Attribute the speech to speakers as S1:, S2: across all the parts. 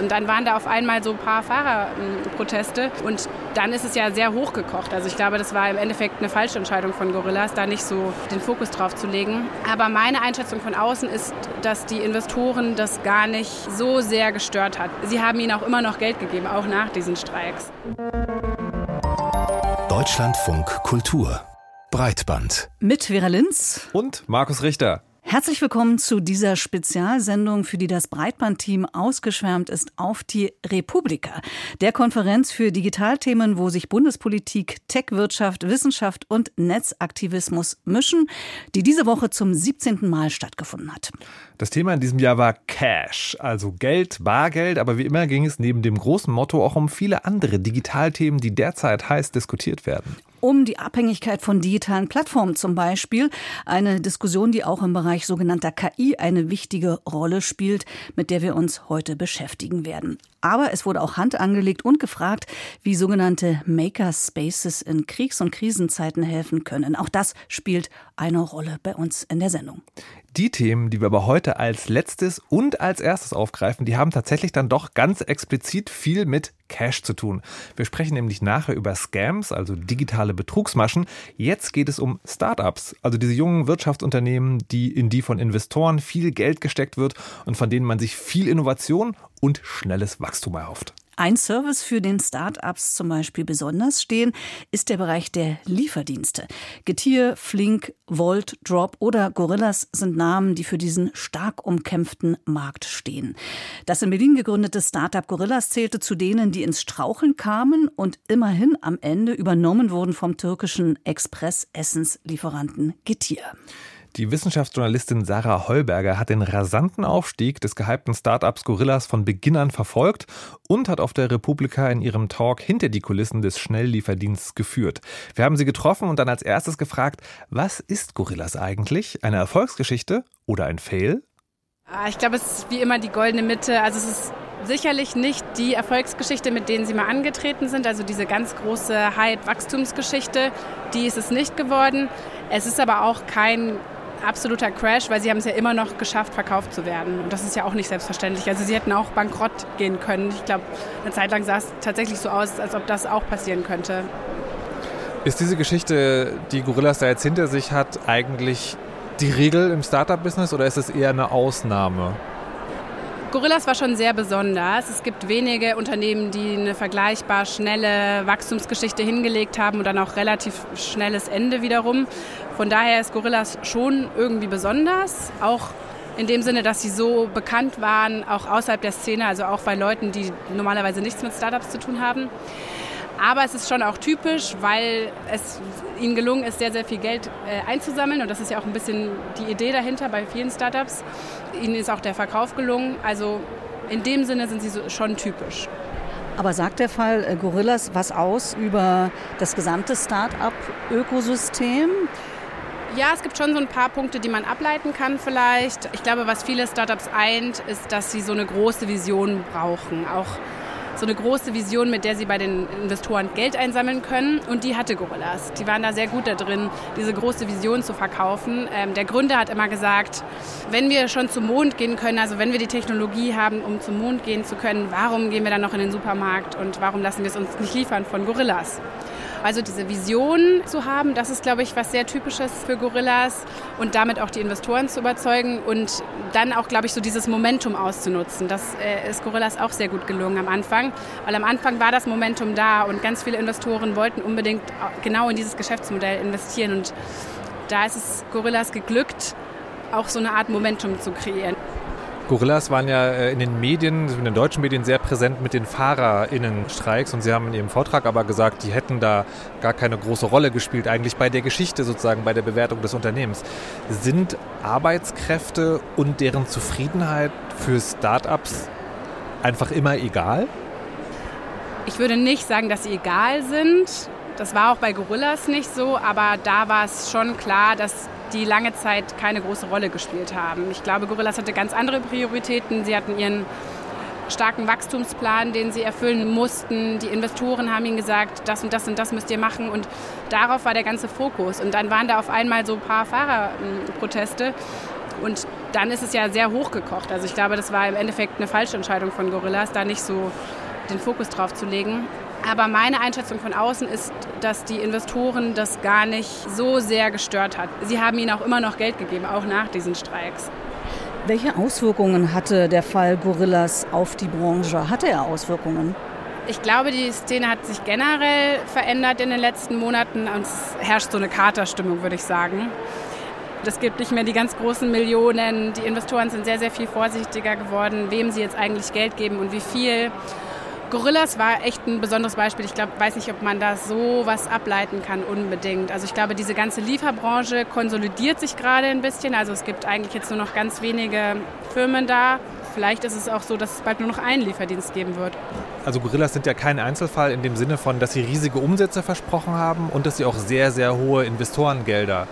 S1: Und dann waren da auf einmal so ein paar Fahrerproteste und dann ist es ja sehr hochgekocht. Also ich glaube, das war im Endeffekt eine falsche Entscheidung von Gorillas, da nicht so den Fokus drauf zu legen. Aber meine Einschätzung von außen ist, dass die Investoren das gar nicht so sehr gestört hat. Sie haben ihnen auch immer noch Geld gegeben, auch nach diesen Streiks.
S2: Deutschlandfunk Kultur Breitband.
S3: Mit Vera Linz
S4: und Markus Richter.
S3: Herzlich willkommen zu dieser Spezialsendung, für die das Breitbandteam ausgeschwärmt ist auf die Republika, der Konferenz für Digitalthemen, wo sich Bundespolitik, Tech-Wirtschaft, Wissenschaft und Netzaktivismus mischen, die diese Woche zum 17. Mal stattgefunden hat.
S4: Das Thema in diesem Jahr war Cash, also Geld, Bargeld, aber wie immer ging es neben dem großen Motto auch um viele andere Digitalthemen, die derzeit heiß diskutiert werden
S3: um die Abhängigkeit von digitalen Plattformen zum Beispiel. Eine Diskussion, die auch im Bereich sogenannter KI eine wichtige Rolle spielt, mit der wir uns heute beschäftigen werden. Aber es wurde auch Hand angelegt und gefragt, wie sogenannte Makerspaces in Kriegs- und Krisenzeiten helfen können. Auch das spielt eine Rolle bei uns in der Sendung.
S4: Die Themen, die wir aber heute als letztes und als erstes aufgreifen, die haben tatsächlich dann doch ganz explizit viel mit Cash zu tun. Wir sprechen nämlich nachher über Scams, also digitale Betrugsmaschen. Jetzt geht es um Startups, also diese jungen Wirtschaftsunternehmen, die in die von Investoren viel Geld gesteckt wird und von denen man sich viel Innovation und schnelles Wachstum erhofft.
S3: Ein Service, für den Start-ups zum Beispiel besonders stehen, ist der Bereich der Lieferdienste. Getier, Flink, Volt, Drop oder Gorillas sind Namen, die für diesen stark umkämpften Markt stehen. Das in Berlin gegründete Start-up Gorillas zählte zu denen, die ins Straucheln kamen und immerhin am Ende übernommen wurden vom türkischen Express-Essenslieferanten Getier.
S4: Die Wissenschaftsjournalistin Sarah Heuberger hat den rasanten Aufstieg des gehypten Startups Gorillas von Beginn an verfolgt und hat auf der Republika in ihrem Talk hinter die Kulissen des Schnelllieferdienstes geführt. Wir haben sie getroffen und dann als erstes gefragt, was ist Gorillas eigentlich? Eine Erfolgsgeschichte oder ein Fail?
S1: Ah, ich glaube, es ist wie immer die goldene Mitte. Also es ist sicherlich nicht die Erfolgsgeschichte, mit denen sie mal angetreten sind. Also diese ganz große Hype-Wachstumsgeschichte, die ist es nicht geworden. Es ist aber auch kein absoluter Crash, weil sie haben es ja immer noch geschafft, verkauft zu werden. Und das ist ja auch nicht selbstverständlich. Also sie hätten auch bankrott gehen können. Ich glaube, eine Zeit lang sah es tatsächlich so aus, als ob das auch passieren könnte.
S4: Ist diese Geschichte, die Gorillas da jetzt hinter sich hat, eigentlich die Regel im Startup-Business oder ist es eher eine Ausnahme?
S1: Gorillas war schon sehr besonders. Es gibt wenige Unternehmen, die eine vergleichbar schnelle Wachstumsgeschichte hingelegt haben und dann auch relativ schnelles Ende wiederum. Von daher ist Gorillas schon irgendwie besonders, auch in dem Sinne, dass sie so bekannt waren, auch außerhalb der Szene, also auch bei Leuten, die normalerweise nichts mit Startups zu tun haben. Aber es ist schon auch typisch, weil es ihnen gelungen ist, sehr, sehr viel Geld äh, einzusammeln. Und das ist ja auch ein bisschen die Idee dahinter bei vielen Startups. Ihnen ist auch der Verkauf gelungen. Also in dem Sinne sind sie so, schon typisch.
S3: Aber sagt der Fall äh, Gorillas was aus über das gesamte Start-up-Ökosystem?
S1: Ja, es gibt schon so ein paar Punkte, die man ableiten kann vielleicht. Ich glaube, was viele Startups eint, ist, dass sie so eine große Vision brauchen. Auch so eine große Vision, mit der sie bei den Investoren Geld einsammeln können. Und die hatte Gorillas. Die waren da sehr gut da drin, diese große Vision zu verkaufen. Ähm, der Gründer hat immer gesagt, wenn wir schon zum Mond gehen können, also wenn wir die Technologie haben, um zum Mond gehen zu können, warum gehen wir dann noch in den Supermarkt und warum lassen wir es uns nicht liefern von Gorillas? Also diese Vision zu haben, das ist, glaube ich, was sehr Typisches für Gorillas und damit auch die Investoren zu überzeugen und dann auch, glaube ich, so dieses Momentum auszunutzen. Das äh, ist Gorillas auch sehr gut gelungen am Anfang, weil am Anfang war das Momentum da und ganz viele Investoren wollten unbedingt genau in dieses Geschäftsmodell investieren und da ist es Gorillas geglückt, auch so eine Art Momentum zu kreieren.
S4: Gorillas waren ja äh, in den Medien, in den deutschen Medien sehr präsent mit den FahrerInnen-Streiks und Sie haben in Ihrem Vortrag aber gesagt, die hätten da gar keine große Rolle gespielt, eigentlich bei der Geschichte sozusagen, bei der Bewertung des Unternehmens. Sind Arbeitskräfte und deren Zufriedenheit für Startups einfach immer egal?
S1: Ich würde nicht sagen, dass sie egal sind. Das war auch bei Gorillas nicht so, aber da war es schon klar, dass die lange Zeit keine große Rolle gespielt haben. Ich glaube, Gorillas hatte ganz andere Prioritäten. Sie hatten ihren starken Wachstumsplan, den sie erfüllen mussten. Die Investoren haben ihnen gesagt, das und das und das müsst ihr machen. Und darauf war der ganze Fokus. Und dann waren da auf einmal so ein paar Fahrerproteste. Und dann ist es ja sehr hochgekocht. Also ich glaube, das war im Endeffekt eine falsche Entscheidung von Gorillas, da nicht so den Fokus drauf zu legen. Aber meine Einschätzung von außen ist, dass die Investoren das gar nicht so sehr gestört hat. Sie haben ihnen auch immer noch Geld gegeben, auch nach diesen Streiks.
S3: Welche Auswirkungen hatte der Fall Gorillas auf die Branche? Hatte er Auswirkungen?
S1: Ich glaube, die Szene hat sich generell verändert in den letzten Monaten und es herrscht so eine Katerstimmung, würde ich sagen. Es gibt nicht mehr die ganz großen Millionen. Die Investoren sind sehr, sehr viel vorsichtiger geworden, wem sie jetzt eigentlich Geld geben und wie viel. Gorillas war echt ein besonderes Beispiel. Ich glaube, weiß nicht, ob man da so was ableiten kann unbedingt. Also ich glaube, diese ganze Lieferbranche konsolidiert sich gerade ein bisschen. Also es gibt eigentlich jetzt nur noch ganz wenige Firmen da. Vielleicht ist es auch so, dass es bald nur noch einen Lieferdienst geben wird.
S4: Also Gorillas sind ja kein Einzelfall in dem Sinne von, dass sie riesige Umsätze versprochen haben und dass sie auch sehr, sehr hohe Investorengelder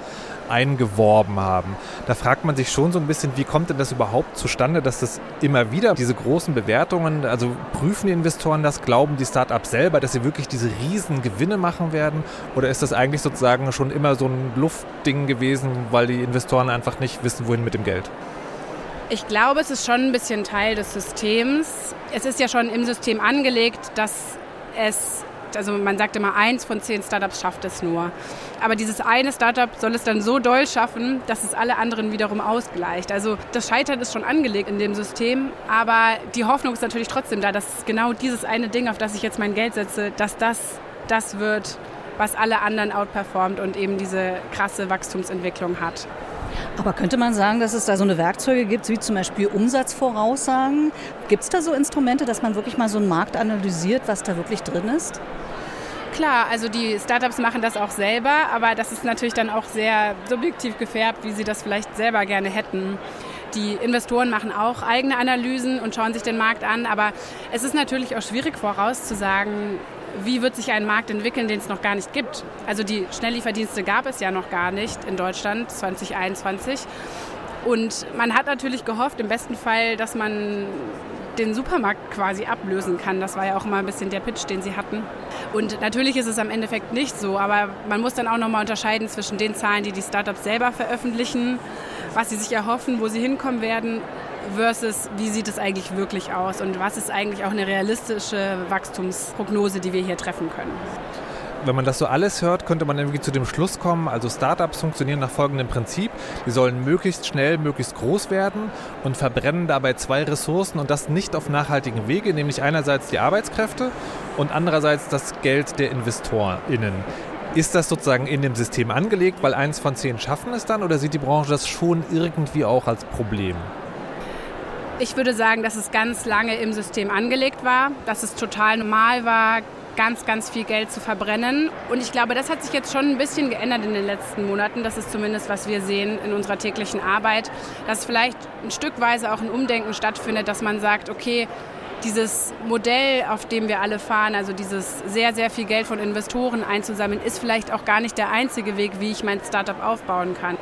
S4: eingeworben haben. Da fragt man sich schon so ein bisschen, wie kommt denn das überhaupt zustande, dass das immer wieder diese großen Bewertungen, also prüfen die Investoren das, glauben die Startups selber, dass sie wirklich diese riesen Gewinne machen werden oder ist das eigentlich sozusagen schon immer so ein Luftding gewesen, weil die Investoren einfach nicht wissen, wohin mit dem Geld?
S1: Ich glaube, es ist schon ein bisschen Teil des Systems. Es ist ja schon im System angelegt, dass es also man sagt immer, eins von zehn Startups schafft es nur. Aber dieses eine Startup soll es dann so doll schaffen, dass es alle anderen wiederum ausgleicht. Also das Scheitern ist schon angelegt in dem System, aber die Hoffnung ist natürlich trotzdem da, dass genau dieses eine Ding, auf das ich jetzt mein Geld setze, dass das das wird, was alle anderen outperformt und eben diese krasse Wachstumsentwicklung hat.
S3: Aber könnte man sagen, dass es da so eine Werkzeuge gibt, wie zum Beispiel Umsatzvoraussagen? Gibt es da so Instrumente, dass man wirklich mal so einen Markt analysiert, was da wirklich drin ist?
S1: Klar, also die Startups machen das auch selber, aber das ist natürlich dann auch sehr subjektiv gefärbt, wie sie das vielleicht selber gerne hätten. Die Investoren machen auch eigene Analysen und schauen sich den Markt an, aber es ist natürlich auch schwierig vorauszusagen, wie wird sich ein Markt entwickeln, den es noch gar nicht gibt. Also die Schnelllieferdienste gab es ja noch gar nicht in Deutschland 2021. Und man hat natürlich gehofft, im besten Fall, dass man den Supermarkt quasi ablösen kann. Das war ja auch immer ein bisschen der Pitch, den sie hatten. Und natürlich ist es am Endeffekt nicht so, aber man muss dann auch nochmal unterscheiden zwischen den Zahlen, die die Startups selber veröffentlichen, was sie sich erhoffen, wo sie hinkommen werden versus wie sieht es eigentlich wirklich aus und was ist eigentlich auch eine realistische Wachstumsprognose, die wir hier treffen können.
S4: Wenn man das so alles hört, könnte man irgendwie zu dem Schluss kommen, also Startups funktionieren nach folgendem Prinzip. Die sollen möglichst schnell, möglichst groß werden und verbrennen dabei zwei Ressourcen und das nicht auf nachhaltigen Wege, nämlich einerseits die Arbeitskräfte und andererseits das Geld der InvestorInnen. Ist das sozusagen in dem System angelegt, weil eins von zehn schaffen es dann oder sieht die Branche das schon irgendwie auch als Problem?
S1: Ich würde sagen, dass es ganz lange im System angelegt war, dass es total normal war, ganz, ganz viel Geld zu verbrennen. Und ich glaube, das hat sich jetzt schon ein bisschen geändert in den letzten Monaten. Das ist zumindest, was wir sehen in unserer täglichen Arbeit, dass vielleicht ein Stückweise auch ein Umdenken stattfindet, dass man sagt, okay, dieses Modell, auf dem wir alle fahren, also dieses sehr, sehr viel Geld von Investoren einzusammeln, ist vielleicht auch gar nicht der einzige Weg, wie ich mein Startup aufbauen kann.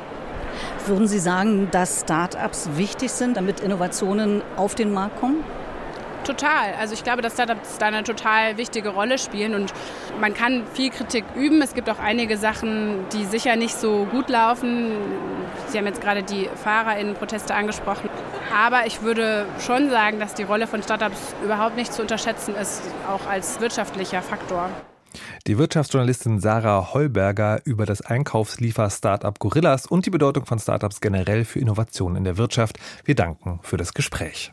S3: Würden Sie sagen, dass Start-ups wichtig sind, damit Innovationen auf den Markt kommen?
S1: Total. Also ich glaube, dass Startups da eine total wichtige Rolle spielen und man kann viel Kritik üben. Es gibt auch einige Sachen, die sicher nicht so gut laufen. Sie haben jetzt gerade die FahrerInnen-Proteste angesprochen. Aber ich würde schon sagen, dass die Rolle von Startups überhaupt nicht zu unterschätzen ist, auch als wirtschaftlicher Faktor.
S4: Die Wirtschaftsjournalistin Sarah Heuberger über das Einkaufsliefer-Startup Gorillas und die Bedeutung von Startups generell für Innovationen in der Wirtschaft. Wir danken für das Gespräch.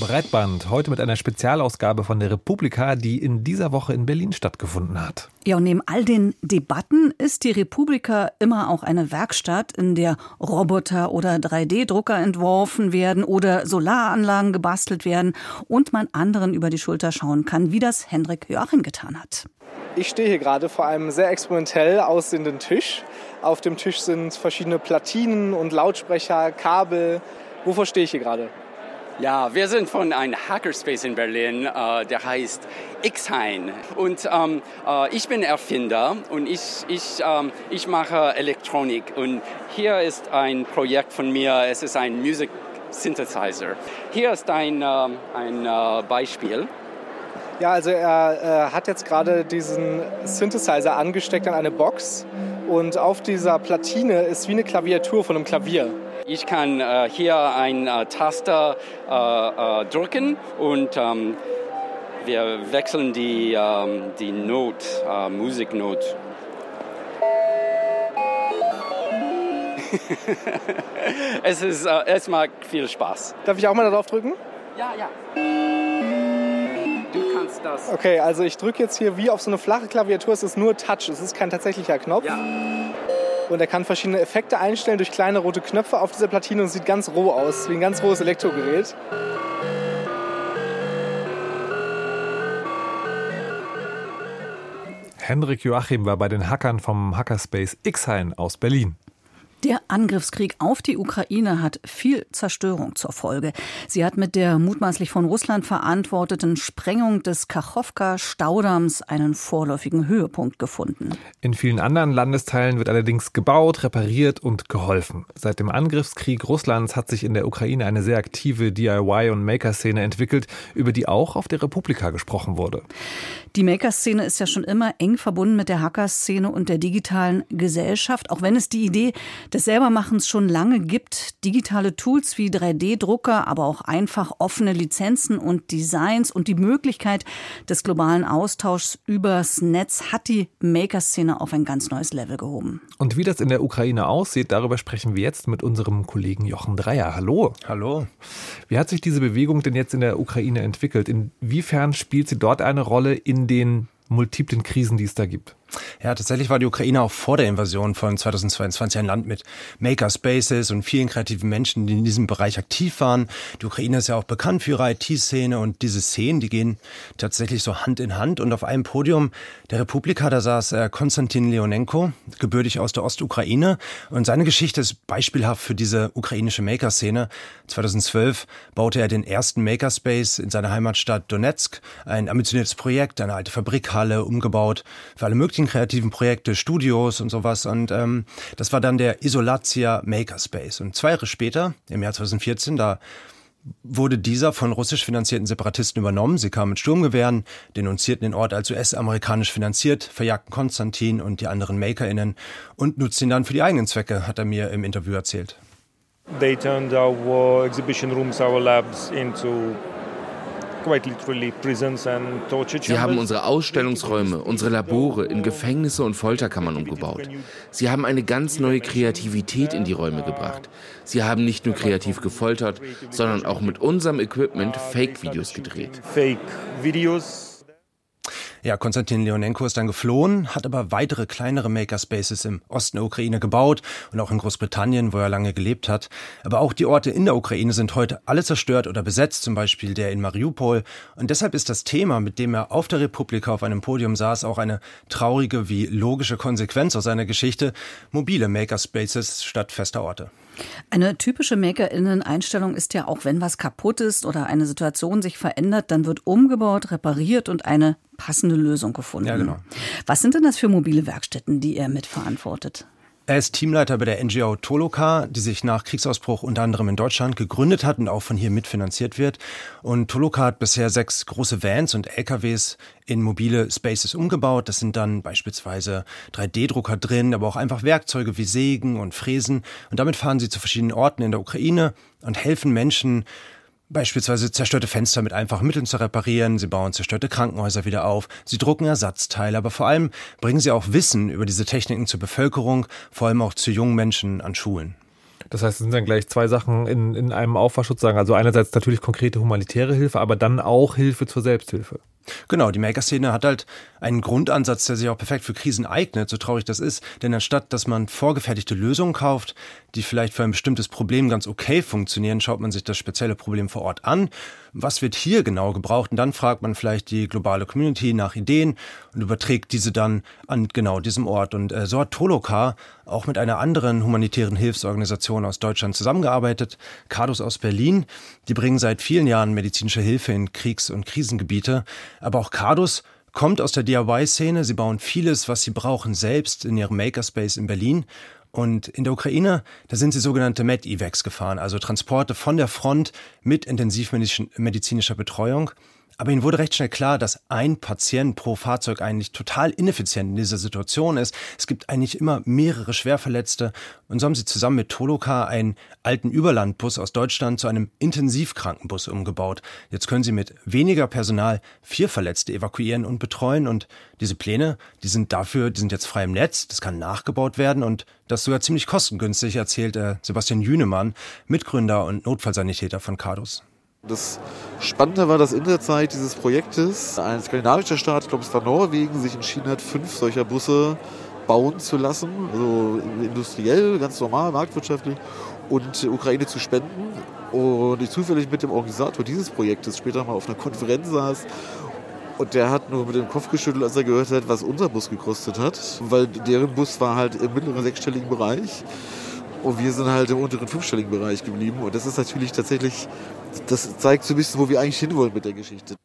S4: Breitband, heute mit einer Spezialausgabe von der Republika, die in dieser Woche in Berlin stattgefunden hat.
S3: Ja, und neben all den Debatten ist die Republika immer auch eine Werkstatt, in der Roboter oder 3D-Drucker entworfen werden oder Solaranlagen gebastelt werden und man anderen über die Schulter schauen kann, wie das Hendrik Joachim getan hat.
S5: Ich stehe hier gerade vor einem sehr experimentell aussehenden Tisch. Auf dem Tisch sind verschiedene Platinen und Lautsprecher, Kabel. Wovor stehe ich hier gerade?
S6: Ja, wir sind von einem Hackerspace in Berlin, äh, der heißt Xhain. Und ähm, äh, ich bin Erfinder und ich, ich, ähm, ich mache Elektronik. Und hier ist ein Projekt von mir, es ist ein Music Synthesizer. Hier ist ein, äh, ein Beispiel.
S5: Ja, also er äh, hat jetzt gerade diesen Synthesizer angesteckt an eine Box und auf dieser Platine ist wie eine Klaviatur von einem Klavier.
S6: Ich kann äh, hier ein äh, Taster äh, äh drücken und ähm, wir wechseln die, ähm, die Not, äh, Musiknot. es, ist, äh, es macht viel Spaß.
S5: Darf ich auch mal darauf drücken?
S6: Ja, ja. Du kannst das.
S5: Okay, also ich drücke jetzt hier wie auf so eine flache Klaviatur. Es ist nur Touch, es ist kein tatsächlicher Knopf.
S6: Ja.
S5: Und er kann verschiedene Effekte einstellen durch kleine rote Knöpfe auf dieser Platine und sieht ganz roh aus, wie ein ganz rohes Elektrogerät.
S4: Henrik Joachim war bei den Hackern vom Hackerspace Xhain aus Berlin.
S3: Der Angriffskrieg auf die Ukraine hat viel Zerstörung zur Folge. Sie hat mit der mutmaßlich von Russland verantworteten Sprengung des Kachowka-Staudamms einen vorläufigen Höhepunkt gefunden.
S4: In vielen anderen Landesteilen wird allerdings gebaut, repariert und geholfen. Seit dem Angriffskrieg Russlands hat sich in der Ukraine eine sehr aktive DIY- und Maker-Szene entwickelt, über die auch auf der Republika gesprochen wurde.
S3: Die Maker-Szene ist ja schon immer eng verbunden mit der Hacker-Szene und der digitalen Gesellschaft, auch wenn es die Idee des Selbermachens schon lange gibt. Digitale Tools wie 3D-Drucker, aber auch einfach offene Lizenzen und Designs und die Möglichkeit des globalen Austauschs übers Netz hat die Maker-Szene auf ein ganz neues Level gehoben.
S4: Und wie das in der Ukraine aussieht, darüber sprechen wir jetzt mit unserem Kollegen Jochen Dreier. Hallo.
S7: Hallo.
S4: Wie hat sich diese Bewegung denn jetzt in der Ukraine entwickelt? Inwiefern spielt sie dort eine Rolle in den multiplen Krisen, die es da gibt?
S7: Ja, tatsächlich war die Ukraine auch vor der Invasion von 2022 ein Land mit Makerspaces und vielen kreativen Menschen, die in diesem Bereich aktiv waren. Die Ukraine ist ja auch bekannt für ihre IT-Szene und diese Szenen, die gehen tatsächlich so Hand in Hand. Und auf einem Podium der Republika, da saß äh, Konstantin Leonenko, gebürtig aus der Ostukraine. Und seine Geschichte ist beispielhaft für diese ukrainische Maker-Szene. 2012 baute er den ersten Makerspace in seiner Heimatstadt Donetsk. Ein ambitioniertes Projekt, eine alte Fabrikhalle umgebaut für alle möglichen kreativen Projekte, Studios und sowas. Und ähm, das war dann der Isolatia Makerspace. Und zwei Jahre später, im Jahr 2014, da wurde dieser von russisch finanzierten Separatisten übernommen. Sie kamen mit Sturmgewehren, denunzierten den Ort als US-amerikanisch finanziert, verjagten Konstantin und die anderen MakerInnen und nutzten ihn dann für die eigenen Zwecke, hat er mir im Interview erzählt.
S8: They turned our exhibition rooms, our labs into
S9: Sie haben unsere Ausstellungsräume, unsere Labore in Gefängnisse und Folterkammern umgebaut. Sie haben eine ganz neue Kreativität in die Räume gebracht. Sie haben nicht nur kreativ gefoltert, sondern auch mit unserem Equipment Fake-Videos gedreht.
S8: Fake-Videos
S7: ja, Konstantin Leonenko ist dann geflohen, hat aber weitere kleinere Makerspaces im Osten der Ukraine gebaut und auch in Großbritannien, wo er lange gelebt hat. Aber auch die Orte in der Ukraine sind heute alle zerstört oder besetzt, zum Beispiel der in Mariupol. Und deshalb ist das Thema, mit dem er auf der Republika auf einem Podium saß, auch eine traurige wie logische Konsequenz aus seiner Geschichte. Mobile Makerspaces statt fester Orte.
S3: Eine typische Makerinnen-Einstellung ist ja auch, wenn was kaputt ist oder eine Situation sich verändert, dann wird umgebaut, repariert und eine passende Lösung gefunden.
S7: Ja, genau.
S3: Was sind denn das für mobile Werkstätten, die er mitverantwortet?
S7: Er ist Teamleiter bei der NGO Toloka, die sich nach Kriegsausbruch unter anderem in Deutschland gegründet hat und auch von hier mitfinanziert wird. Und Toloka hat bisher sechs große Vans und LKWs in mobile Spaces umgebaut. Das sind dann beispielsweise 3D-Drucker drin, aber auch einfach Werkzeuge wie Sägen und Fräsen. Und damit fahren sie zu verschiedenen Orten in der Ukraine und helfen Menschen, Beispielsweise zerstörte Fenster mit einfachen Mitteln zu reparieren, sie bauen zerstörte Krankenhäuser wieder auf, sie drucken Ersatzteile, aber vor allem bringen sie auch Wissen über diese Techniken zur Bevölkerung, vor allem auch zu jungen Menschen an Schulen.
S4: Das heißt, es sind dann gleich zwei Sachen in, in einem Aufwachschutz sagen. Also einerseits natürlich konkrete humanitäre Hilfe, aber dann auch Hilfe zur Selbsthilfe.
S7: Genau, die Maker-Szene hat halt einen Grundansatz, der sich auch perfekt für Krisen eignet, so traurig das ist. Denn anstatt, dass man vorgefertigte Lösungen kauft, die vielleicht für ein bestimmtes Problem ganz okay funktionieren, schaut man sich das spezielle Problem vor Ort an. Was wird hier genau gebraucht? Und dann fragt man vielleicht die globale Community nach Ideen und überträgt diese dann an genau diesem Ort. Und äh, so hat Toloka auch mit einer anderen humanitären Hilfsorganisation aus Deutschland zusammengearbeitet, Cardus aus Berlin. Die bringen seit vielen Jahren medizinische Hilfe in Kriegs- und Krisengebiete. Aber auch Cardus kommt aus der DIY-Szene. Sie bauen vieles, was sie brauchen, selbst in ihrem Makerspace in Berlin. Und in der Ukraine, da sind sie sogenannte Med-Evacs gefahren, also Transporte von der Front mit intensivmedizinischer Betreuung. Aber ihnen wurde recht schnell klar, dass ein Patient pro Fahrzeug eigentlich total ineffizient in dieser Situation ist. Es gibt eigentlich immer mehrere Schwerverletzte. Und so haben sie zusammen mit Toloka einen alten Überlandbus aus Deutschland zu einem Intensivkrankenbus umgebaut. Jetzt können sie mit weniger Personal vier Verletzte evakuieren und betreuen. Und diese Pläne, die sind dafür, die sind jetzt frei im Netz. Das kann nachgebaut werden und das sogar ziemlich kostengünstig, erzählt äh, Sebastian Jünemann, Mitgründer und Notfallsanitäter von Cardus.
S10: Das Spannende war, dass in der Zeit dieses Projektes ein skandinavischer Staat, ich glaube es war Norwegen, sich entschieden hat, fünf solcher Busse bauen zu lassen, also industriell, ganz normal, marktwirtschaftlich, und Ukraine zu spenden. Und ich zufällig mit dem Organisator dieses Projektes später mal auf einer Konferenz saß und der hat nur mit dem Kopf geschüttelt, als er gehört hat, was unser Bus gekostet hat, weil deren Bus war halt im mittleren sechsstelligen Bereich. Und wir sind halt im unteren fünfstelligen Bereich geblieben. Und das ist natürlich tatsächlich, das zeigt so ein bisschen, wo wir eigentlich hinwollen mit der Geschichte.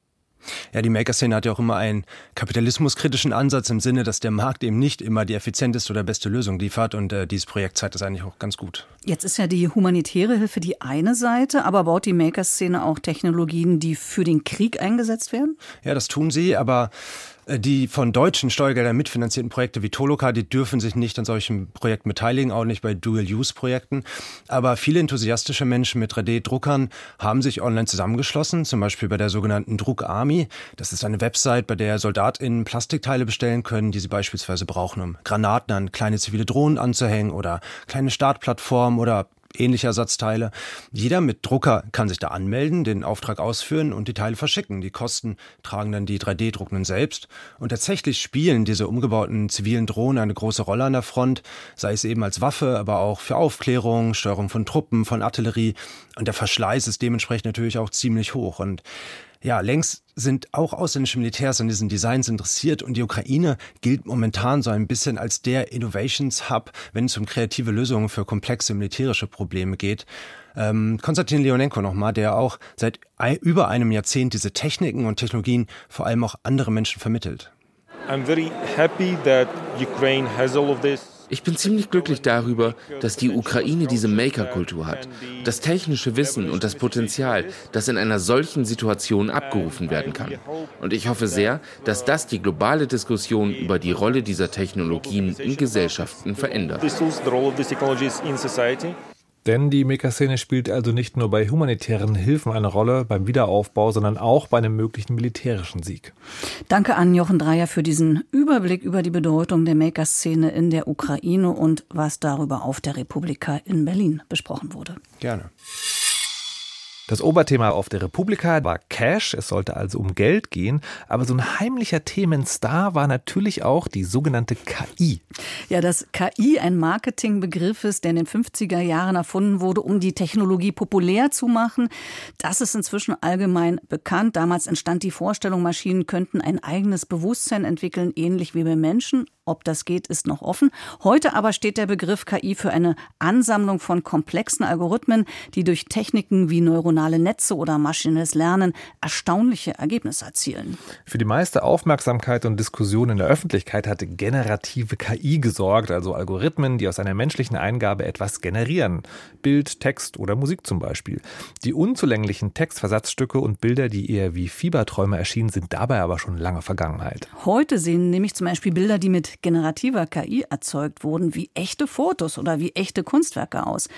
S7: Ja, die Maker-Szene hat ja auch immer einen kapitalismuskritischen Ansatz im Sinne, dass der Markt eben nicht immer die effizienteste oder beste Lösung liefert. Und äh, dieses Projekt zeigt das eigentlich auch ganz gut.
S3: Jetzt ist ja die humanitäre Hilfe die eine Seite, aber baut die Maker-Szene auch Technologien, die für den Krieg eingesetzt werden?
S7: Ja, das tun sie, aber äh, die von deutschen Steuergeldern mitfinanzierten Projekte wie Toloka, die dürfen sich nicht an solchen Projekten beteiligen, auch nicht bei Dual-Use-Projekten. Aber viele enthusiastische Menschen mit 3D-Druckern haben sich online zusammengeschlossen, zum Beispiel bei der sogenannten Druck Army. Das ist eine Website, bei der SoldatInnen Plastikteile bestellen können, die sie beispielsweise brauchen, um Granaten an kleine zivile Drohnen anzuhängen oder kleine Startplattformen oder ähnliche Ersatzteile. Jeder mit Drucker kann sich da anmelden, den Auftrag ausführen und die Teile verschicken. Die Kosten tragen dann die 3D-Druckenden selbst. Und tatsächlich spielen diese umgebauten zivilen Drohnen eine große Rolle an der Front, sei es eben als Waffe, aber auch für Aufklärung, Steuerung von Truppen, von Artillerie. Und der Verschleiß ist dementsprechend natürlich auch ziemlich hoch. Und ja, längst sind auch ausländische Militärs an diesen Designs interessiert und die Ukraine gilt momentan so ein bisschen als der Innovations Hub, wenn es um kreative Lösungen für komplexe militärische Probleme geht. Ähm, Konstantin Leonenko nochmal, der auch seit über einem Jahrzehnt diese Techniken und Technologien vor allem auch andere Menschen vermittelt.
S8: I'm very happy that Ukraine has all of this.
S9: Ich bin ziemlich glücklich darüber, dass die Ukraine diese Maker-Kultur hat, das technische Wissen und das Potenzial, das in einer solchen Situation abgerufen werden kann. Und ich hoffe sehr, dass das die globale Diskussion über die Rolle dieser Technologien in Gesellschaften verändert.
S4: Denn die Maker-Szene spielt also nicht nur bei humanitären Hilfen eine Rolle beim Wiederaufbau, sondern auch bei einem möglichen militärischen Sieg.
S3: Danke an Jochen Dreier für diesen Überblick über die Bedeutung der Maker-Szene in der Ukraine und was darüber auf der Republika in Berlin besprochen wurde.
S7: Gerne.
S4: Das Oberthema auf der Republika war Cash, es sollte also um Geld gehen, aber so ein heimlicher Themenstar war natürlich auch die sogenannte KI.
S3: Ja, dass KI ein Marketingbegriff ist, der in den 50er Jahren erfunden wurde, um die Technologie populär zu machen, das ist inzwischen allgemein bekannt. Damals entstand die Vorstellung, Maschinen könnten ein eigenes Bewusstsein entwickeln, ähnlich wie wir Menschen. Ob das geht, ist noch offen. Heute aber steht der Begriff KI für eine Ansammlung von komplexen Algorithmen, die durch Techniken wie neuronale Netze oder maschinelles Lernen erstaunliche Ergebnisse erzielen.
S4: Für die meiste Aufmerksamkeit und Diskussion in der Öffentlichkeit hatte generative KI gesorgt, also Algorithmen, die aus einer menschlichen Eingabe etwas generieren. Bild, Text oder Musik zum Beispiel. Die unzulänglichen Textversatzstücke und Bilder, die eher wie Fieberträume erschienen, sind dabei aber schon lange Vergangenheit.
S3: Heute sehen nämlich zum Beispiel Bilder, die mit generativer KI erzeugt wurden, wie echte Fotos oder wie echte Kunstwerke aus.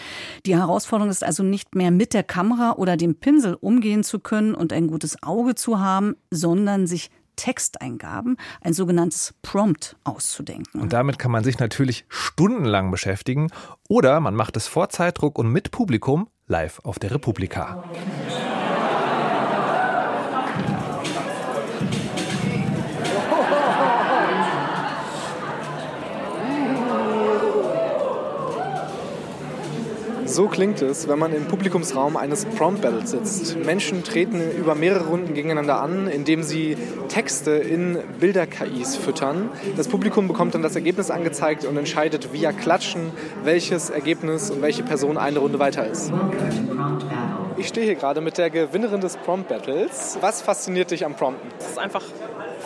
S3: Die Herausforderung ist also nicht mehr mit der Kamera oder dem Pinsel umgehen zu können und ein gutes Auge zu haben, sondern sich Texteingaben, ein sogenanntes Prompt auszudenken.
S4: Und damit kann man sich natürlich stundenlang beschäftigen oder man macht es vor Zeitdruck und mit Publikum live auf der Republika.
S5: So klingt es, wenn man im Publikumsraum eines Prompt Battles sitzt. Menschen treten über mehrere Runden gegeneinander an, indem sie Texte in Bilder-KIs füttern. Das Publikum bekommt dann das Ergebnis angezeigt und entscheidet via Klatschen, welches Ergebnis und welche Person eine Runde weiter ist. Ich stehe hier gerade mit der Gewinnerin des Prompt Battles. Was fasziniert dich am Prompten?
S11: Es ist einfach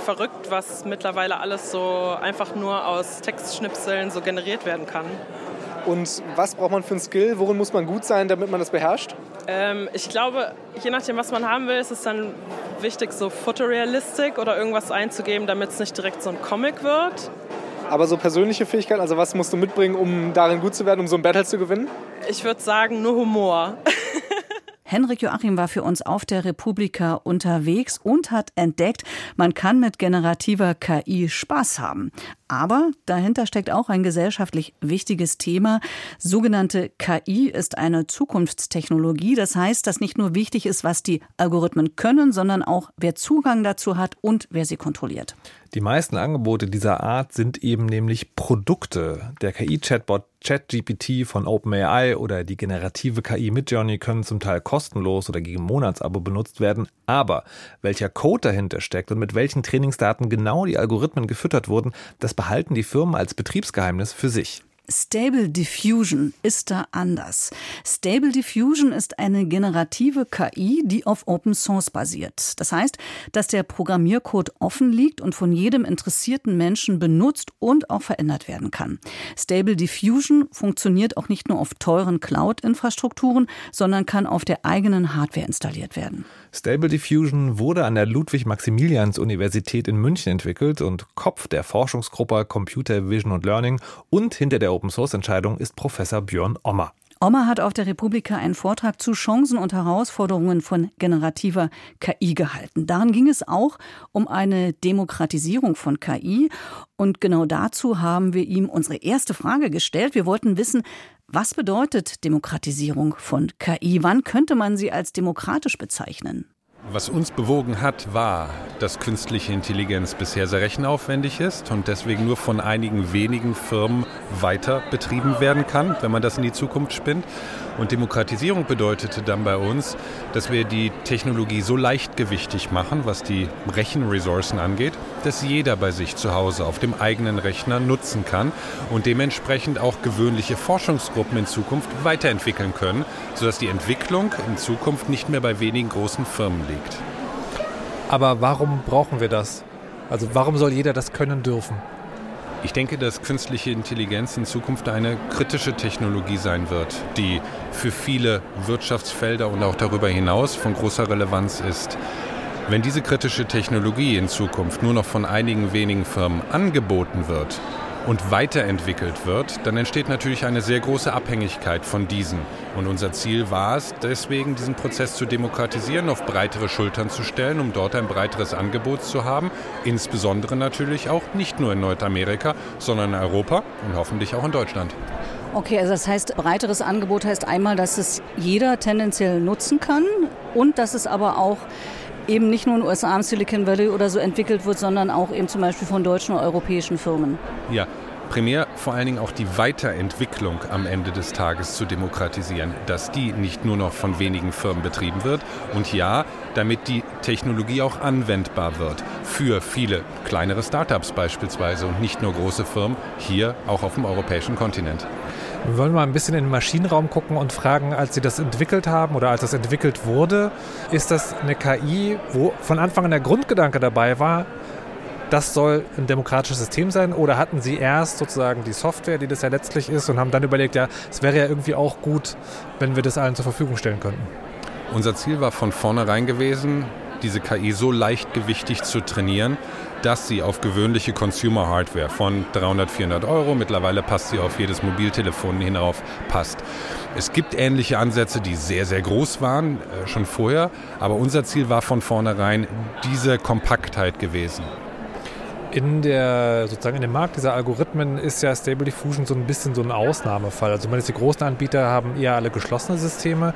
S11: verrückt, was mittlerweile alles so einfach nur aus Textschnipseln so generiert werden kann.
S5: Und was braucht man für einen Skill? Worin muss man gut sein, damit man das beherrscht?
S11: Ähm, ich glaube, je nachdem, was man haben will, ist es dann wichtig, so Photorealistic oder irgendwas einzugeben, damit es nicht direkt so ein Comic wird.
S5: Aber so persönliche Fähigkeiten, also was musst du mitbringen, um darin gut zu werden, um so ein Battle zu gewinnen?
S11: Ich würde sagen, nur Humor.
S3: Henrik Joachim war für uns auf der Republika unterwegs und hat entdeckt, man kann mit generativer KI Spaß haben. Aber dahinter steckt auch ein gesellschaftlich wichtiges Thema. Sogenannte KI ist eine Zukunftstechnologie. Das heißt, dass nicht nur wichtig ist, was die Algorithmen können, sondern auch, wer Zugang dazu hat und wer sie kontrolliert.
S4: Die meisten Angebote dieser Art sind eben nämlich Produkte. Der KI-Chatbot ChatGPT von OpenAI oder die generative KI Midjourney können zum Teil kostenlos oder gegen Monatsabo benutzt werden. Aber welcher Code dahinter steckt und mit welchen Trainingsdaten genau die Algorithmen gefüttert wurden, das behalten die Firmen als Betriebsgeheimnis für sich.
S3: Stable Diffusion ist da anders. Stable Diffusion ist eine generative KI, die auf Open Source basiert. Das heißt, dass der Programmiercode offen liegt und von jedem interessierten Menschen benutzt und auch verändert werden kann. Stable Diffusion funktioniert auch nicht nur auf teuren Cloud-Infrastrukturen, sondern kann auf der eigenen Hardware installiert werden.
S4: Stable Diffusion wurde an der Ludwig-Maximilians-Universität in München entwickelt und Kopf der Forschungsgruppe Computer Vision und Learning und hinter der Open Source Entscheidung ist Professor Björn Ommer.
S3: Ommer hat auf der Republika einen Vortrag zu Chancen und Herausforderungen von generativer KI gehalten. Darin ging es auch um eine Demokratisierung von KI. Und genau dazu haben wir ihm unsere erste Frage gestellt. Wir wollten wissen, was bedeutet Demokratisierung von KI? Wann könnte man sie als demokratisch bezeichnen?
S12: Was uns bewogen hat, war, dass künstliche Intelligenz bisher sehr rechenaufwendig ist und deswegen nur von einigen wenigen Firmen weiter betrieben werden kann, wenn man das in die Zukunft spinnt. Und Demokratisierung bedeutete dann bei uns, dass wir die Technologie so leichtgewichtig machen, was die Rechenressourcen angeht, dass jeder bei sich zu Hause auf dem eigenen Rechner nutzen kann und dementsprechend auch gewöhnliche Forschungsgruppen in Zukunft weiterentwickeln können, sodass die Entwicklung in Zukunft nicht mehr bei wenigen großen Firmen liegt.
S4: Aber warum brauchen wir das? Also warum soll jeder das können dürfen?
S12: Ich denke, dass künstliche Intelligenz in Zukunft eine kritische Technologie sein wird, die für viele Wirtschaftsfelder und auch darüber hinaus von großer Relevanz ist. Wenn diese kritische Technologie in Zukunft nur noch von einigen wenigen Firmen angeboten wird, und weiterentwickelt wird, dann entsteht natürlich eine sehr große Abhängigkeit von diesen. Und unser Ziel war es, deswegen diesen Prozess zu demokratisieren, auf breitere Schultern zu stellen, um dort ein breiteres Angebot zu haben. Insbesondere natürlich auch nicht nur in Nordamerika, sondern in Europa und hoffentlich auch in Deutschland.
S3: Okay, also das heißt, breiteres Angebot heißt einmal, dass es jeder tendenziell nutzen kann und dass es aber auch eben nicht nur in den USA im Silicon Valley oder so entwickelt wird, sondern auch eben zum Beispiel von deutschen oder europäischen Firmen.
S12: Ja, primär vor allen Dingen auch die Weiterentwicklung am Ende des Tages zu demokratisieren, dass die nicht nur noch von wenigen Firmen betrieben wird und ja, damit die Technologie auch anwendbar wird für viele kleinere Startups beispielsweise und nicht nur große Firmen hier auch auf dem europäischen Kontinent.
S4: Wir wollen mal ein bisschen in den Maschinenraum gucken und fragen, als Sie das entwickelt haben oder als das entwickelt wurde, ist das eine KI, wo von Anfang an der Grundgedanke dabei war, das soll ein demokratisches System sein? Oder hatten Sie erst sozusagen die Software, die das ja letztlich ist, und haben dann überlegt, ja, es wäre ja irgendwie auch gut, wenn wir das allen zur Verfügung stellen könnten?
S12: Unser Ziel war von vornherein gewesen, diese KI so leichtgewichtig zu trainieren, dass sie auf gewöhnliche Consumer Hardware von 300, 400 Euro, mittlerweile passt sie auf jedes Mobiltelefon hinauf, passt. Es gibt ähnliche Ansätze, die sehr, sehr groß waren, äh, schon vorher, aber unser Ziel war von vornherein diese Kompaktheit gewesen.
S4: In der sozusagen in dem Markt dieser Algorithmen ist ja Stable Diffusion so ein bisschen so ein Ausnahmefall. Also die großen Anbieter haben eher alle geschlossene Systeme.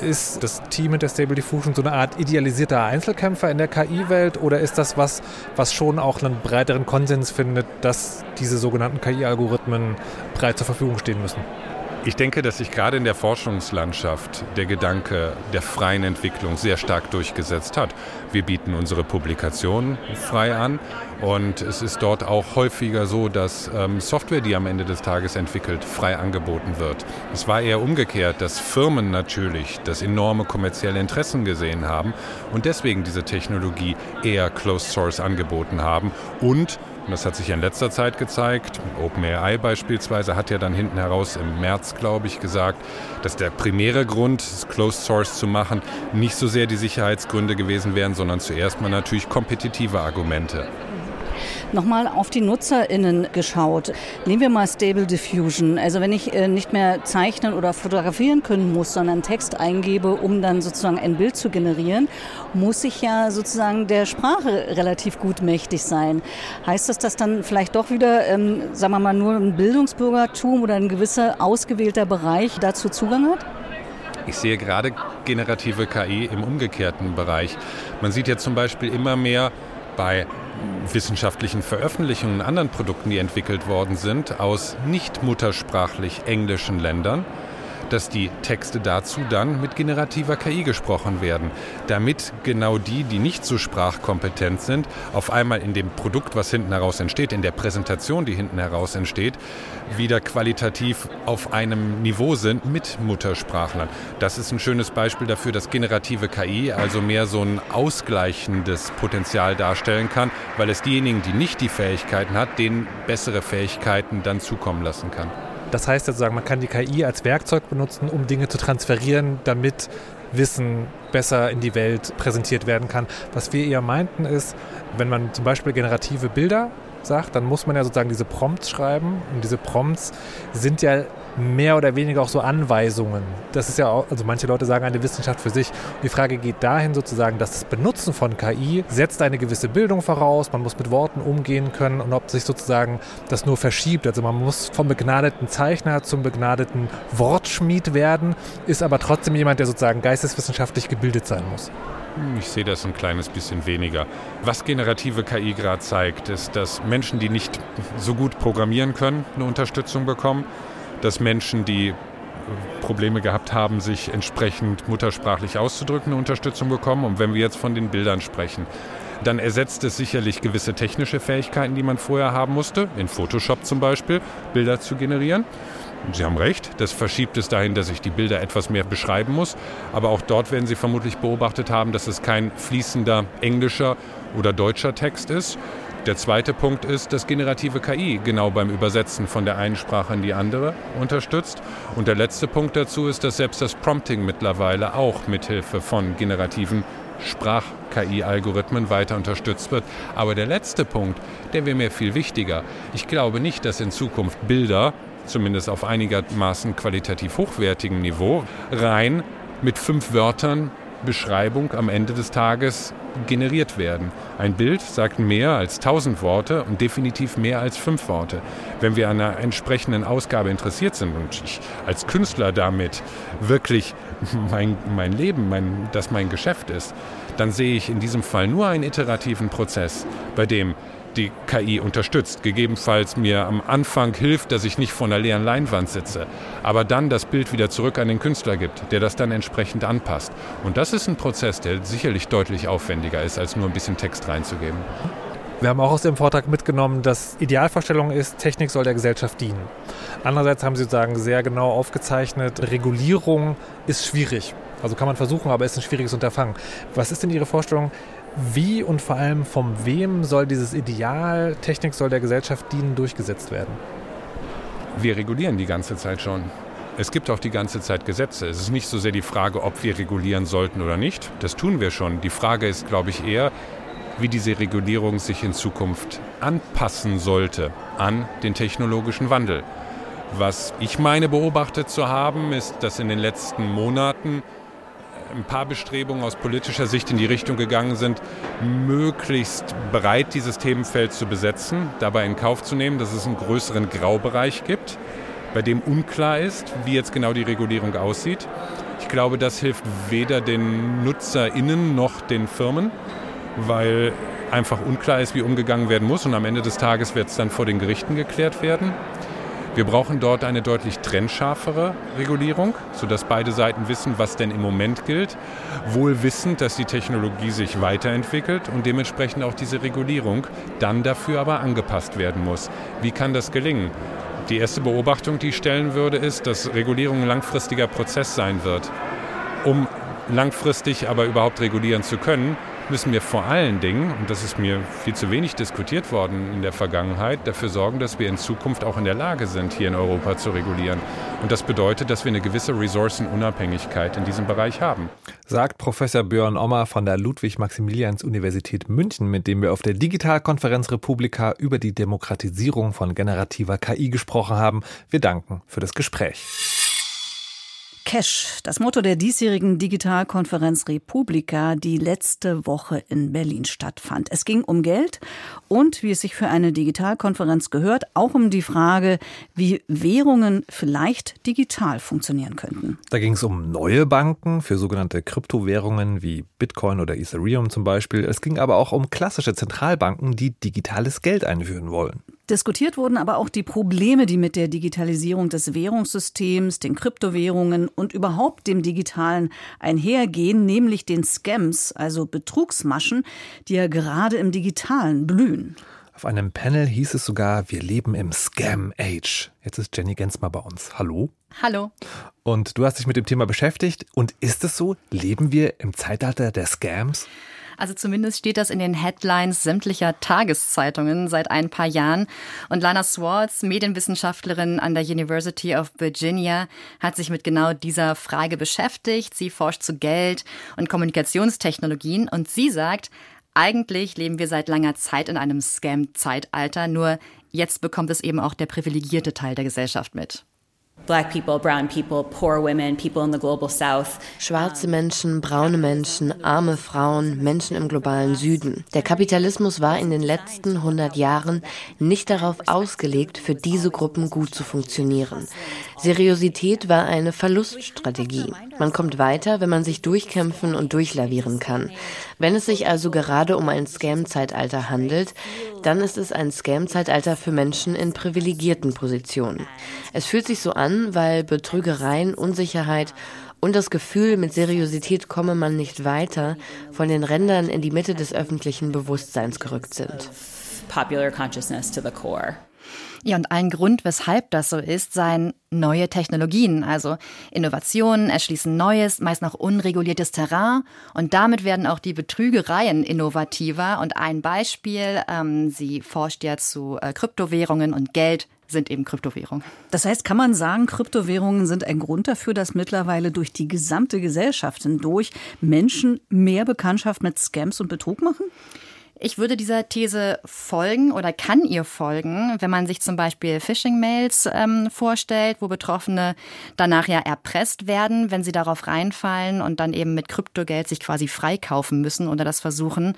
S4: Ist das Team mit der Stable Diffusion so eine Art idealisierter Einzelkämpfer in der KI-Welt oder ist das was, was schon auch einen breiteren Konsens findet, dass diese sogenannten KI-Algorithmen breit zur Verfügung stehen müssen?
S12: Ich denke, dass sich gerade in der Forschungslandschaft der Gedanke der freien Entwicklung sehr stark durchgesetzt hat. Wir bieten unsere Publikationen frei an und es ist dort auch häufiger so, dass ähm, Software, die am Ende des Tages entwickelt, frei angeboten wird. Es war eher umgekehrt, dass Firmen natürlich das enorme kommerzielle Interessen gesehen haben und deswegen diese Technologie eher Closed Source angeboten haben und Und das hat sich in letzter Zeit gezeigt. OpenAI beispielsweise hat ja dann hinten heraus im März, glaube ich, gesagt, dass der primäre Grund, Closed Source zu machen, nicht so sehr die Sicherheitsgründe gewesen wären, sondern zuerst mal natürlich kompetitive Argumente
S3: nochmal auf die NutzerInnen geschaut. Nehmen wir mal Stable Diffusion. Also wenn ich äh, nicht mehr zeichnen oder fotografieren können muss, sondern Text eingebe, um dann sozusagen ein Bild zu generieren, muss ich ja sozusagen der Sprache relativ gut mächtig sein. Heißt das, dass dann vielleicht doch wieder, ähm, sagen wir mal, nur ein Bildungsbürgertum oder ein gewisser ausgewählter Bereich dazu Zugang hat?
S12: Ich sehe gerade generative KI im umgekehrten Bereich. Man sieht ja zum Beispiel immer mehr bei wissenschaftlichen Veröffentlichungen und anderen Produkten, die entwickelt worden sind, aus nicht muttersprachlich englischen Ländern, dass die Texte dazu dann mit generativer KI gesprochen werden, damit genau die, die nicht so sprachkompetent sind, auf einmal in dem Produkt, was hinten heraus entsteht, in der Präsentation, die hinten heraus entsteht, wieder qualitativ auf einem Niveau sind mit Muttersprachlern. Das ist ein schönes Beispiel dafür, dass generative KI also mehr so ein ausgleichendes Potenzial darstellen kann, weil es diejenigen, die nicht die Fähigkeiten hat, denen bessere Fähigkeiten dann zukommen lassen kann.
S4: Das heißt sozusagen, man kann die KI als Werkzeug benutzen, um Dinge zu transferieren, damit Wissen besser in die Welt präsentiert werden kann. Was wir eher meinten ist, wenn man zum Beispiel generative Bilder sagt, dann muss man ja sozusagen diese Prompts schreiben. Und diese Prompts sind ja mehr oder weniger auch so Anweisungen. Das ist ja auch, also manche Leute sagen eine Wissenschaft für sich. Die Frage geht dahin sozusagen, dass das Benutzen von KI setzt eine gewisse Bildung voraus, man muss mit Worten umgehen können und ob sich sozusagen das nur verschiebt. Also man muss vom begnadeten Zeichner zum begnadeten Wortschmied werden, ist aber trotzdem jemand, der sozusagen geisteswissenschaftlich gebildet sein muss.
S12: Ich sehe das ein kleines bisschen weniger. Was generative KI gerade zeigt, ist, dass Menschen, die nicht so gut programmieren können, eine Unterstützung bekommen dass Menschen, die Probleme gehabt haben, sich entsprechend muttersprachlich auszudrücken, eine Unterstützung bekommen. Und wenn wir jetzt von den Bildern sprechen, dann ersetzt es sicherlich gewisse technische Fähigkeiten, die man vorher haben musste, in Photoshop zum Beispiel, Bilder zu generieren. Sie haben recht, das verschiebt es dahin, dass ich die Bilder etwas mehr beschreiben muss. Aber auch dort werden Sie vermutlich beobachtet haben, dass es kein fließender englischer oder deutscher Text ist, der zweite Punkt ist, dass generative KI genau beim Übersetzen von der einen Sprache in die andere unterstützt. Und der letzte Punkt dazu ist, dass selbst das Prompting mittlerweile auch mithilfe von generativen Sprach-KI-Algorithmen weiter unterstützt wird. Aber der letzte Punkt, der wäre mir viel wichtiger. Ich glaube nicht, dass in Zukunft Bilder, zumindest auf einigermaßen qualitativ hochwertigem Niveau, rein mit fünf Wörtern Beschreibung am Ende des Tages generiert werden. Ein Bild sagt mehr als tausend Worte und definitiv mehr als fünf Worte. Wenn wir an einer entsprechenden Ausgabe interessiert sind und ich als Künstler damit wirklich mein, mein Leben, mein, das mein Geschäft ist, dann sehe ich in diesem Fall nur einen iterativen Prozess, bei dem die KI unterstützt, gegebenenfalls mir am Anfang hilft, dass ich nicht vor einer leeren Leinwand sitze, aber dann das Bild wieder zurück an den Künstler gibt, der das dann entsprechend anpasst. Und das ist ein Prozess, der sicherlich deutlich aufwendiger ist, als nur ein bisschen Text reinzugeben.
S4: Wir haben auch aus dem Vortrag mitgenommen, dass Idealvorstellung ist, Technik soll der Gesellschaft dienen. Andererseits haben Sie sozusagen sehr genau aufgezeichnet, Regulierung ist schwierig. Also kann man versuchen, aber ist ein schwieriges Unterfangen. Was ist denn Ihre Vorstellung? Wie und vor allem von wem soll dieses Ideal, Technik soll der Gesellschaft dienen, durchgesetzt werden?
S12: Wir regulieren die ganze Zeit schon. Es gibt auch die ganze Zeit Gesetze. Es ist nicht so sehr die Frage, ob wir regulieren sollten oder nicht. Das tun wir schon. Die Frage ist, glaube ich, eher, wie diese Regulierung sich in Zukunft anpassen sollte an den technologischen Wandel. Was ich meine beobachtet zu haben, ist, dass in den letzten Monaten ein paar Bestrebungen aus politischer Sicht in die Richtung gegangen sind, möglichst breit dieses Themenfeld zu besetzen, dabei in Kauf zu nehmen, dass es einen größeren Graubereich gibt, bei dem unklar ist, wie jetzt genau die Regulierung aussieht. Ich glaube, das hilft weder den NutzerInnen noch den Firmen, weil einfach unklar ist, wie umgegangen werden muss und am Ende des Tages wird es dann vor den Gerichten geklärt werden. Wir brauchen dort eine deutlich trennscharfere Regulierung, sodass beide Seiten wissen, was denn im Moment gilt, wohl wissend, dass die Technologie sich weiterentwickelt und dementsprechend auch diese Regulierung dann dafür aber angepasst werden muss. Wie kann das gelingen? Die erste Beobachtung, die ich stellen würde, ist, dass Regulierung ein langfristiger Prozess sein wird. Um langfristig aber überhaupt regulieren zu können, müssen wir vor allen Dingen, und das ist mir viel zu wenig diskutiert worden in der Vergangenheit, dafür sorgen, dass wir in Zukunft auch in der Lage sind, hier in Europa zu regulieren. Und das bedeutet, dass wir eine gewisse Ressourcenunabhängigkeit in diesem Bereich haben.
S4: Sagt Professor Björn Ommer von der Ludwig-Maximilians-Universität München, mit dem wir auf der Digitalkonferenz Republika über die Demokratisierung von generativer KI gesprochen haben. Wir danken für das Gespräch.
S3: Cash, das Motto der diesjährigen Digitalkonferenz Republika, die letzte Woche in Berlin stattfand. Es ging um Geld und, wie es sich für eine Digitalkonferenz gehört, auch um die Frage, wie Währungen vielleicht digital funktionieren könnten.
S4: Da ging es um neue Banken für sogenannte Kryptowährungen wie Bitcoin oder Ethereum zum Beispiel. Es ging aber auch um klassische Zentralbanken, die digitales Geld einführen wollen.
S3: Diskutiert wurden aber auch die Probleme, die mit der Digitalisierung des Währungssystems, den Kryptowährungen und überhaupt dem Digitalen einhergehen, nämlich den Scams, also Betrugsmaschen, die ja gerade im Digitalen blühen.
S4: Auf einem Panel hieß es sogar, wir leben im Scam Age. Jetzt ist Jenny Gensmer bei uns. Hallo.
S13: Hallo.
S4: Und du hast dich mit dem Thema beschäftigt. Und ist es so? Leben wir im Zeitalter der Scams?
S13: Also zumindest steht das in den Headlines sämtlicher Tageszeitungen seit ein paar Jahren. Und Lana Swartz, Medienwissenschaftlerin an der University of Virginia, hat sich mit genau dieser Frage beschäftigt. Sie forscht zu Geld und Kommunikationstechnologien und sie sagt, eigentlich leben wir seit langer Zeit in einem Scam-Zeitalter, nur jetzt bekommt es eben auch der privilegierte Teil der Gesellschaft mit.
S14: Black people, brown people, poor women, people in the global south.
S15: Schwarze Menschen, braune Menschen, arme Frauen, Menschen im globalen Süden. Der Kapitalismus war in den letzten 100 Jahren nicht darauf ausgelegt, für diese Gruppen gut zu funktionieren. Seriosität war eine Verluststrategie. Man kommt weiter, wenn man sich durchkämpfen und durchlavieren kann. Wenn es sich also gerade um ein Scam-Zeitalter handelt, dann ist es ein Scam-Zeitalter für Menschen in privilegierten Positionen. Es fühlt sich so an, weil Betrügereien, Unsicherheit und das Gefühl, mit Seriosität komme man nicht weiter, von den Rändern in die Mitte des öffentlichen Bewusstseins gerückt sind.
S14: Popular consciousness to the core.
S13: Ja, und ein Grund, weshalb das so ist, seien neue Technologien. Also Innovationen erschließen neues, meist noch unreguliertes Terrain und damit werden auch die Betrügereien innovativer. Und ein Beispiel, ähm, sie forscht ja zu äh, Kryptowährungen und Geld sind eben Kryptowährungen.
S3: Das heißt, kann man sagen, Kryptowährungen sind ein Grund dafür, dass mittlerweile durch die gesamte Gesellschaft hindurch Menschen mehr Bekanntschaft mit Scams und Betrug machen?
S13: Ich würde dieser These folgen oder kann ihr folgen, wenn man sich zum Beispiel Phishing-Mails ähm, vorstellt, wo Betroffene danach ja erpresst werden, wenn sie darauf reinfallen und dann eben mit Kryptogeld sich quasi freikaufen müssen oder das versuchen.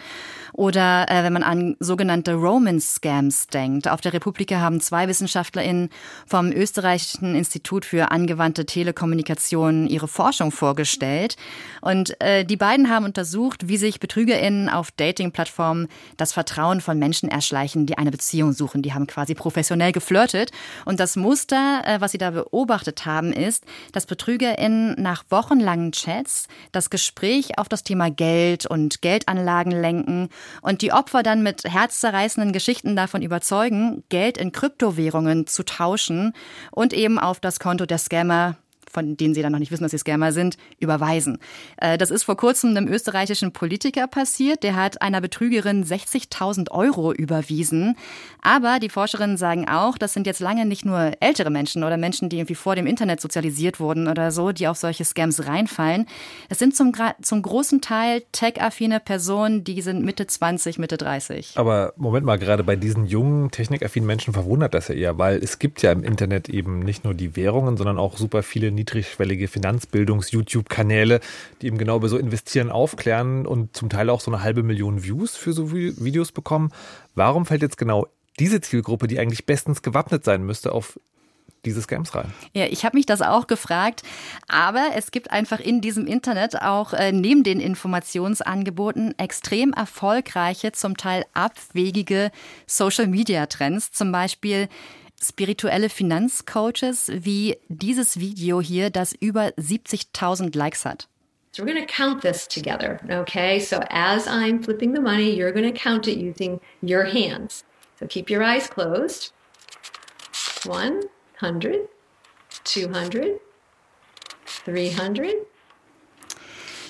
S13: Oder äh, wenn man an sogenannte Roman-Scams denkt. Auf der Republika haben zwei WissenschaftlerInnen vom Österreichischen Institut für angewandte Telekommunikation ihre Forschung vorgestellt. Und äh, die beiden haben untersucht, wie sich BetrügerInnen auf Dating-Plattformen das Vertrauen von Menschen erschleichen, die eine Beziehung suchen. Die haben quasi professionell geflirtet. Und das Muster, äh, was sie da beobachtet haben, ist, dass BetrügerInnen nach wochenlangen Chats das Gespräch auf das Thema Geld und Geldanlagen lenken und die Opfer dann mit herzzerreißenden Geschichten davon überzeugen, Geld in Kryptowährungen zu tauschen und eben auf das Konto der Scammer von denen sie dann noch nicht wissen, dass sie Scammer sind, überweisen. Äh, das ist vor kurzem einem österreichischen Politiker passiert. Der hat einer Betrügerin 60.000 Euro überwiesen. Aber die Forscherinnen sagen auch, das sind jetzt lange nicht nur ältere Menschen oder Menschen, die irgendwie vor dem Internet sozialisiert wurden oder so, die auf solche Scams reinfallen. Es sind zum, zum großen Teil tech-affine Personen, die sind Mitte 20, Mitte 30.
S4: Aber Moment mal, gerade bei diesen jungen, technikaffinen Menschen verwundert das ja eher, weil es gibt ja im Internet eben nicht nur die Währungen, sondern auch super viele niedrigschwellige Finanzbildungs-YouTube-Kanäle, die eben genau über so Investieren aufklären und zum Teil auch so eine halbe Million Views für so Videos bekommen. Warum fällt jetzt genau diese Zielgruppe, die eigentlich bestens gewappnet sein müsste, auf diese Scams rein?
S13: Ja, ich habe mich das auch gefragt. Aber es gibt einfach in diesem Internet auch äh, neben den Informationsangeboten extrem erfolgreiche, zum Teil abwegige Social-Media-Trends. Zum Beispiel spirituelle Finanzcoaches wie dieses Video hier, das über 70.000 Likes hat.
S16: So we're going to count this together, okay? So as I'm flipping the money, you're going to count it using your hands. So keep your eyes closed. 100, 200, 300.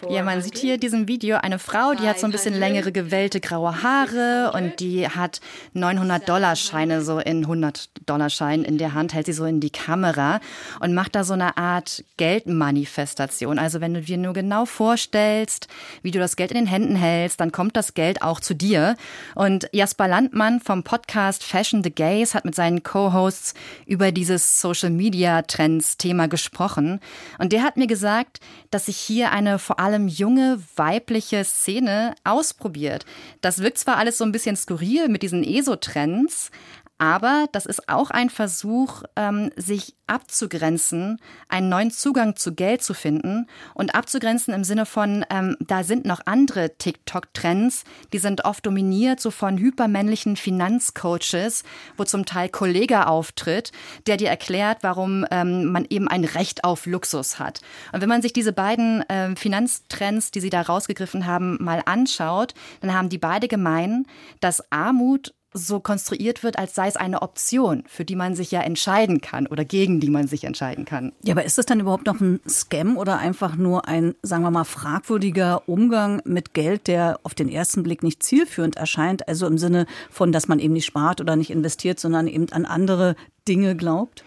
S13: Ja, man sieht hier in diesem Video eine Frau, die hat so ein bisschen längere gewellte graue Haare und die hat 900 Dollar Scheine so in 100 Dollar Scheinen in der Hand, hält sie so in die Kamera und macht da so eine Art Geldmanifestation. Also wenn du dir nur genau vorstellst, wie du das Geld in den Händen hältst, dann kommt das Geld auch zu dir. Und Jasper Landmann vom Podcast Fashion the Gays hat mit seinen Co-Hosts über dieses Social Media Trends Thema gesprochen. Und der hat mir gesagt, dass sich hier eine vor allem junge weibliche Szene ausprobiert. Das wirkt zwar alles so ein bisschen skurril mit diesen ESO-Trends, aber das ist auch ein Versuch, ähm, sich abzugrenzen, einen neuen Zugang zu Geld zu finden und abzugrenzen im Sinne von, ähm, da sind noch andere TikTok-Trends, die sind oft dominiert so von hypermännlichen Finanzcoaches, wo zum Teil Kollege auftritt, der dir erklärt, warum ähm, man eben ein Recht auf Luxus hat. Und wenn man sich diese beiden Finanztrends, die sie da rausgegriffen haben, mal anschaut, dann haben die beide gemein, dass Armut so konstruiert wird, als sei es eine Option, für die man sich ja entscheiden kann oder gegen die man sich entscheiden kann.
S3: Ja, aber ist das dann überhaupt noch ein Scam oder einfach nur ein, sagen wir mal, fragwürdiger Umgang mit Geld, der auf den ersten Blick nicht zielführend erscheint? Also im Sinne von, dass man eben nicht spart oder nicht investiert, sondern eben an andere Dinge glaubt?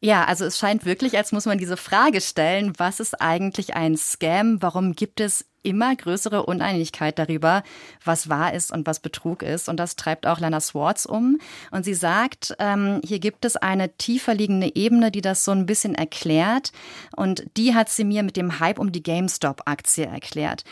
S13: Ja, also es scheint wirklich, als muss man diese Frage stellen, was ist eigentlich ein Scam? Warum gibt es immer größere Uneinigkeit darüber, was wahr ist und was Betrug ist. Und das treibt auch Lana Swartz um. Und sie sagt, ähm, hier gibt es eine tiefer liegende Ebene, die das so ein bisschen erklärt. Und die hat sie mir mit dem Hype um die GameStop-Aktie erklärt.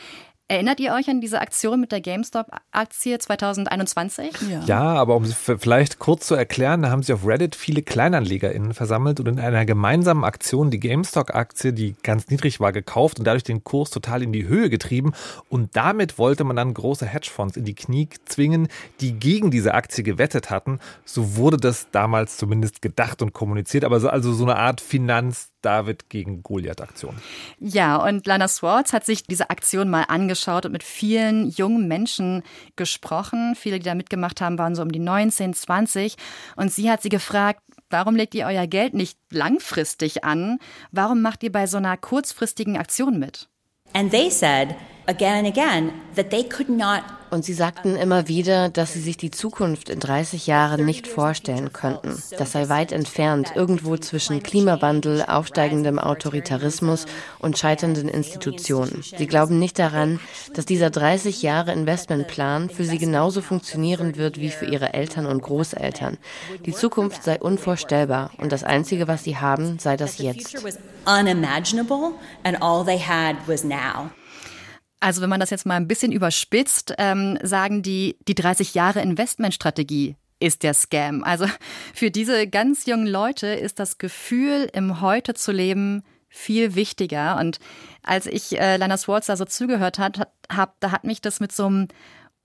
S13: Erinnert ihr euch an diese Aktion mit der GameStop-Aktie 2021?
S4: Ja. ja, aber um sie vielleicht kurz zu erklären, da haben sich auf Reddit viele KleinanlegerInnen versammelt und in einer gemeinsamen Aktion die GameStop-Aktie, die ganz niedrig war, gekauft und dadurch den Kurs total in die Höhe getrieben. Und damit wollte man dann große Hedgefonds in die Knie zwingen, die gegen diese Aktie gewettet hatten. So wurde das damals zumindest gedacht und kommuniziert, aber so, also so eine Art Finanz- David gegen Goliath-Aktion.
S13: Ja, und Lana Swartz hat sich diese Aktion mal angeschaut und mit vielen jungen Menschen gesprochen. Viele, die da mitgemacht haben, waren so um die 19, 20. Und sie hat sie gefragt, warum legt ihr euer Geld nicht langfristig an? Warum macht ihr bei so einer kurzfristigen Aktion mit?
S14: And they said again and again that they could not
S15: und sie sagten immer wieder, dass sie sich die Zukunft in 30 Jahren nicht vorstellen könnten. Das sei weit entfernt, irgendwo zwischen Klimawandel, aufsteigendem Autoritarismus und scheiternden Institutionen. Sie glauben nicht daran, dass dieser 30 Jahre Investmentplan für sie genauso funktionieren wird wie für ihre Eltern und Großeltern. Die Zukunft sei unvorstellbar und das Einzige, was sie haben, sei das Jetzt. Unimaginable and all they had was now.
S13: Also wenn man das jetzt mal ein bisschen überspitzt, ähm, sagen die, die 30 Jahre Investmentstrategie ist der Scam. Also für diese ganz jungen Leute ist das Gefühl, im Heute zu leben, viel wichtiger. Und als ich äh, Lana Swartz da so zugehört hat, hab, da hat mich das mit so einem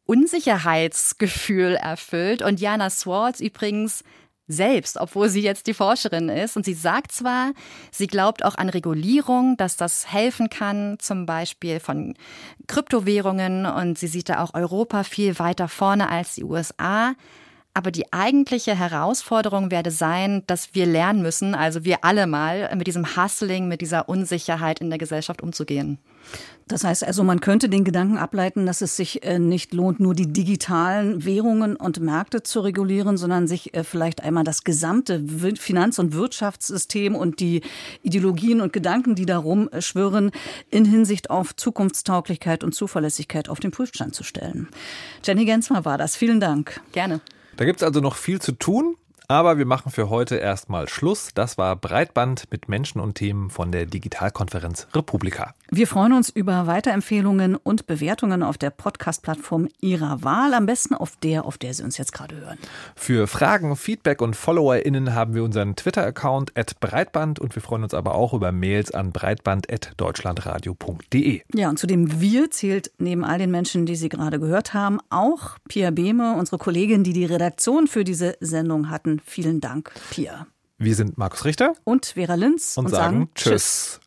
S13: Unsicherheitsgefühl erfüllt. Und Jana Swartz übrigens selbst, obwohl sie jetzt die Forscherin ist. Und sie sagt zwar, sie glaubt auch an Regulierung, dass das helfen kann, zum Beispiel von Kryptowährungen. Und sie sieht da auch Europa viel weiter vorne als die USA. Aber die eigentliche Herausforderung werde sein, dass wir lernen müssen, also wir alle mal, mit diesem Hustling, mit dieser Unsicherheit in der Gesellschaft umzugehen.
S3: Das heißt also, man könnte den Gedanken ableiten, dass es sich äh, nicht lohnt, nur die digitalen Währungen und Märkte zu regulieren, sondern sich äh, vielleicht einmal das gesamte Finanz- und Wirtschaftssystem und die Ideologien und Gedanken, die darum äh, schwirren, in Hinsicht auf Zukunftstauglichkeit und Zuverlässigkeit auf den Prüfstand zu stellen. Jenny Gensmer war das. Vielen Dank.
S13: Gerne.
S4: Da gibt es also noch viel zu tun. Aber wir machen für heute erstmal Schluss. Das war Breitband mit Menschen und Themen von der Digitalkonferenz Republika.
S3: Wir freuen uns über Weiterempfehlungen und Bewertungen auf der Podcast-Plattform Ihrer Wahl, am besten auf der, auf der Sie uns jetzt gerade hören.
S4: Für Fragen, Feedback und FollowerInnen haben wir unseren Twitter-Account at Breitband und wir freuen uns aber auch über Mails an breitband.deutschlandradio.de.
S3: Ja, und zu dem Wir zählt neben all den Menschen, die Sie gerade gehört haben, auch Pia Behme, unsere Kollegin, die die Redaktion für diese Sendung hatten. Vielen Dank, Pia.
S4: Wir sind Markus Richter
S3: und Vera Linz
S4: und, und sagen, sagen Tschüss.